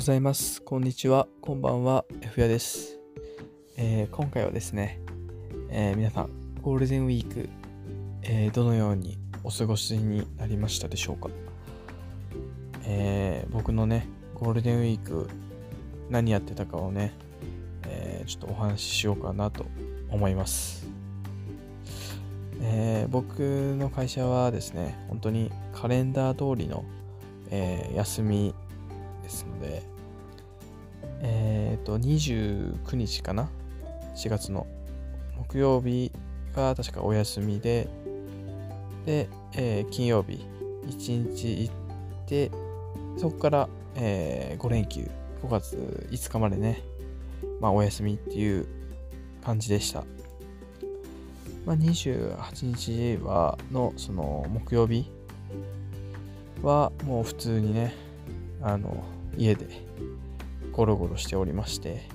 ございます。こんにちは。こんばんは。F やです、えー今回はですね、えー皆さん、ゴールデンウィーク、えーどのようにお過ごしになりましたでしょうか、え僕のね、ゴールデンウィーク、何やってたかをね、えちょっとお話ししようかなと思います。え僕の会社はですね、本当にカレンダー通りの、え休みですので、えっ、と、29日かな ?4 月の木曜日が確かお休みで、で、えー金曜日1日行って、そこから、え5連休、5月5日までね、まあお休みっていう感じでした。まあ、28日はのその木曜日はもう普通にねあの家でゴロゴロしておりまして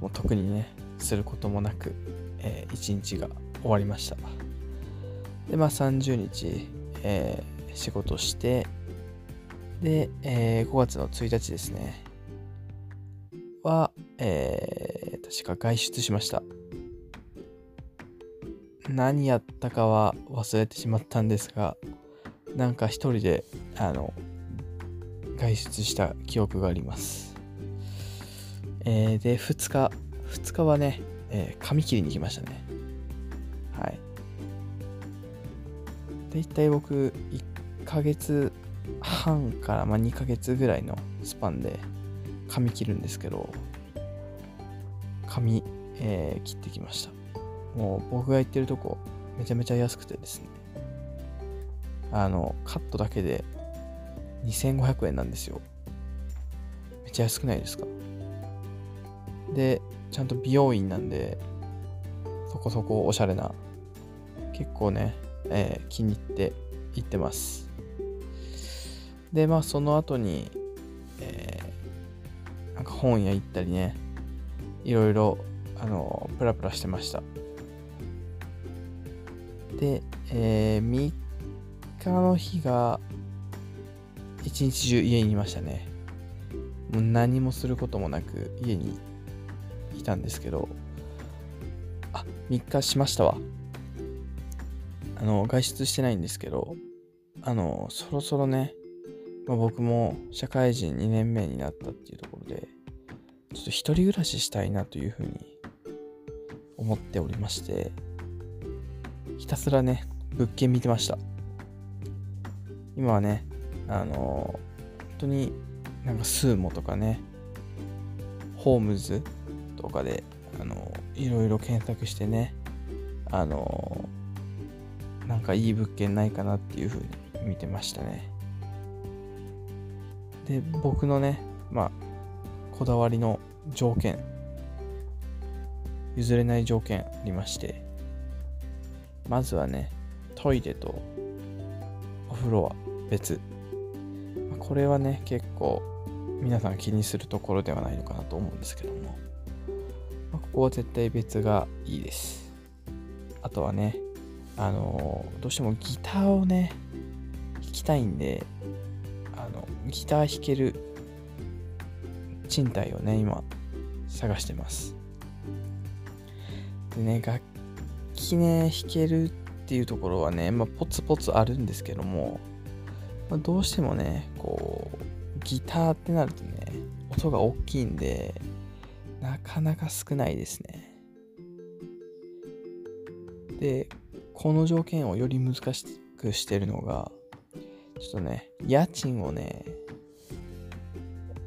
もう特にねすることもなく、えー一日が終わりました。でまあ30日、えー仕事してで、えー5月の1日ですねは、えー確か外出しました。何やったかは忘れてしまったんですがなんか一人であの外出した記憶があります、えーで2日2日はね、えー髪切りに行きましたね。はい。だいたい僕1ヶ月半から、まあ、2ヶ月ぐらいのスパンで髪切るんですけど髪、えー切ってきました。もう僕が行ってるとこめちゃめちゃ安くてですね。あのカットだけで2500円なんですよ。めっちゃ安くないですか？でちゃんと美容院なんでそこそこおしゃれな結構ね、えー気に入って行ってます。でまあその後に、えーなんか本屋行ったりねいろいろあのプラプラしてました。で、えー3日の日が一日中家にいましたね。もう何もすることもなく家にいたんですけどあ3日しましたわ。あの外出してないんですけどあのそろそろね、まあ、僕も社会人2年目になったっていうところでちょっと一人暮らししたいなというふうに思っておりましてひたすらね物件見てました。今はねあの本当になんかスーモとかねホームズとかであのいろいろ検索してねあのなんかいい物件ないかなっていうふうに見てましたね。で僕のねまあこだわりの条件譲れない条件ありましてまずはねトイレとお風呂は別。これはね結構皆さん気にするところではないのかなと思うんですけども、まあここは絶対別がいいです。あとはねあのどうしてもギターをね弾きたいんであのギター弾ける賃貸をね今探してます。でね楽器ね弾けるっていうところはね、まあ、ポツポツあるんですけども、まあどうしてもねこうギターってなるとね音が大きいんでなかなか少ないですね。でこの条件をより難しくしてるのがちょっとね家賃をね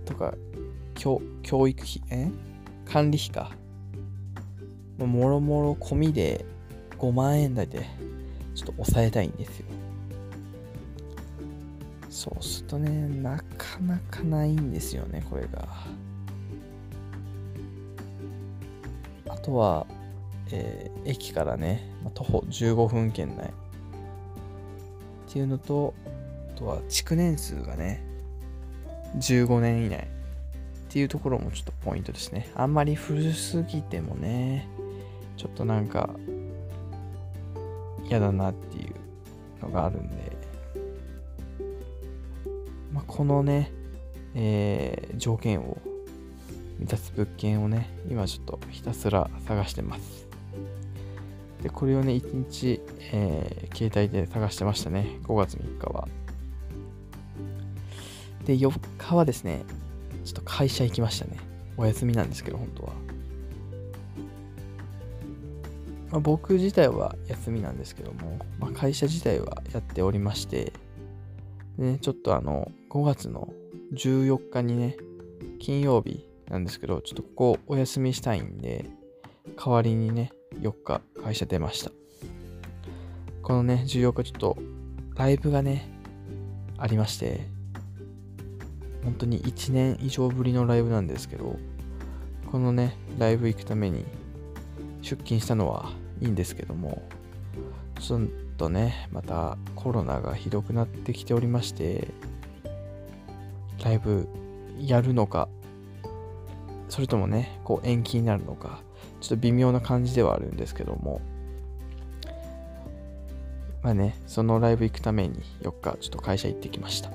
とか教教育費え？管理費か。もろもろ込みで5万円台でちょっと抑えたいんですよ。そうするとねなかなかないんですよねこれが。あとは、えー駅からね、ま徒歩15分圏内。っていうのとあとは築年数がね15年以内。っていうところもちょっとポイントですね。あんまり古すぎてもねちょっとなんか嫌だなっていうのがあるんで、このね、えー、条件を満たす物件をね、今ちょっとひたすら探してます。で、これをね、1日、えー、携帯で探してましたね。5月3日は。で、4日はですね、ちょっと会社行きましたね。お休みなんですけど、本当は。まあ、僕自体は休みなんですけども、まあ、会社自体はやっておりまして、ね、ちょっとあの、5月の14日にね、金曜日なんですけど、ちょっとここお休みしたいんで、代わりにね、4日会社出ました。このね、14日ちょっとライブがね、ありまして、本当に1年以上ぶりのライブなんですけど、このね、ライブ行くために出勤したのはいいんですけども、ちょっととね、またコロナがひどくなってきておりまして、ライブやるのか、それともね、こう延期になるのか、ちょっと微妙な感じではあるんですけども、まあね、そのライブ行くために4日ちょっと会社行ってきました。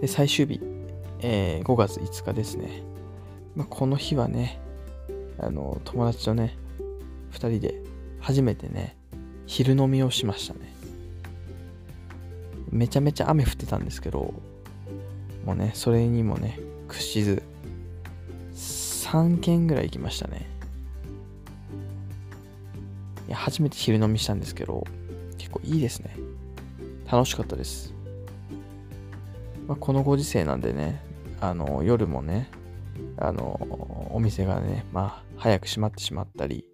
で、最終日、えー、5月5日ですね。まあ、この日はね、あの、友達とね、2人で初めてね、昼飲みをしましたね。めちゃめちゃ雨降ってたんですけど、もうね、それにもね、屈しず、3軒ぐらい行きましたね。いや、初めて昼飲みしたんですけど、結構いいですね。楽しかったです。まあ、このご時世なんでね、あの、夜もね、あの、お店がね、まあ、早く閉まってしまったり、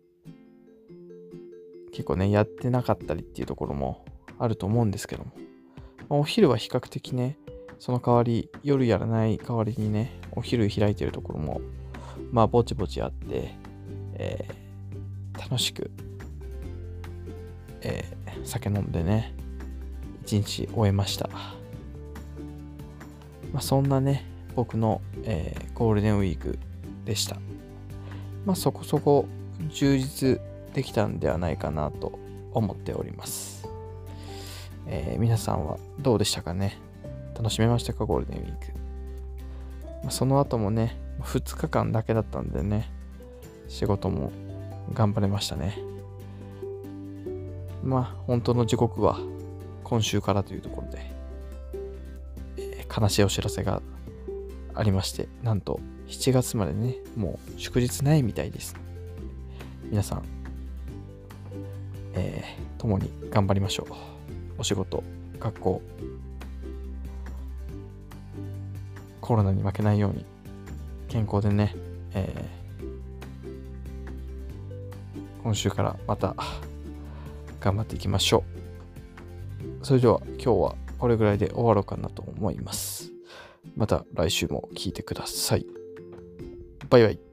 結構ね、やってなかったりっていうところもあると思うんですけども、まあ、お昼は比較的ね、その代わり、夜やらない代わりにね、お昼開いてるところも、まあ、ぼちぼちあって、えー、楽しく、えー、酒飲んでね、一日終えました。まあ、そんなね、僕の、えー、ゴールデンウィークでした。まあ、そこそこ充実できたんではないかなと思っております。えー、皆さんはどうでしたかね？楽しめましたか？ゴールデンウィーク。ま、その後もね、2日間だけだったんでね、仕事も頑張れましたね。まあ、本当の時刻は今週からというところで、えー、悲しいお知らせがありまして、なんと7月までね、もう祝日ないみたいです。皆さん、えー、共に頑張りましょう。お仕事、学校、コロナに負けないように、健康でね、えー、今週からまた頑張っていきましょう。それでは今日はこれぐらいで終わろうかなと思います。また来週も聞いてください。バイバイ。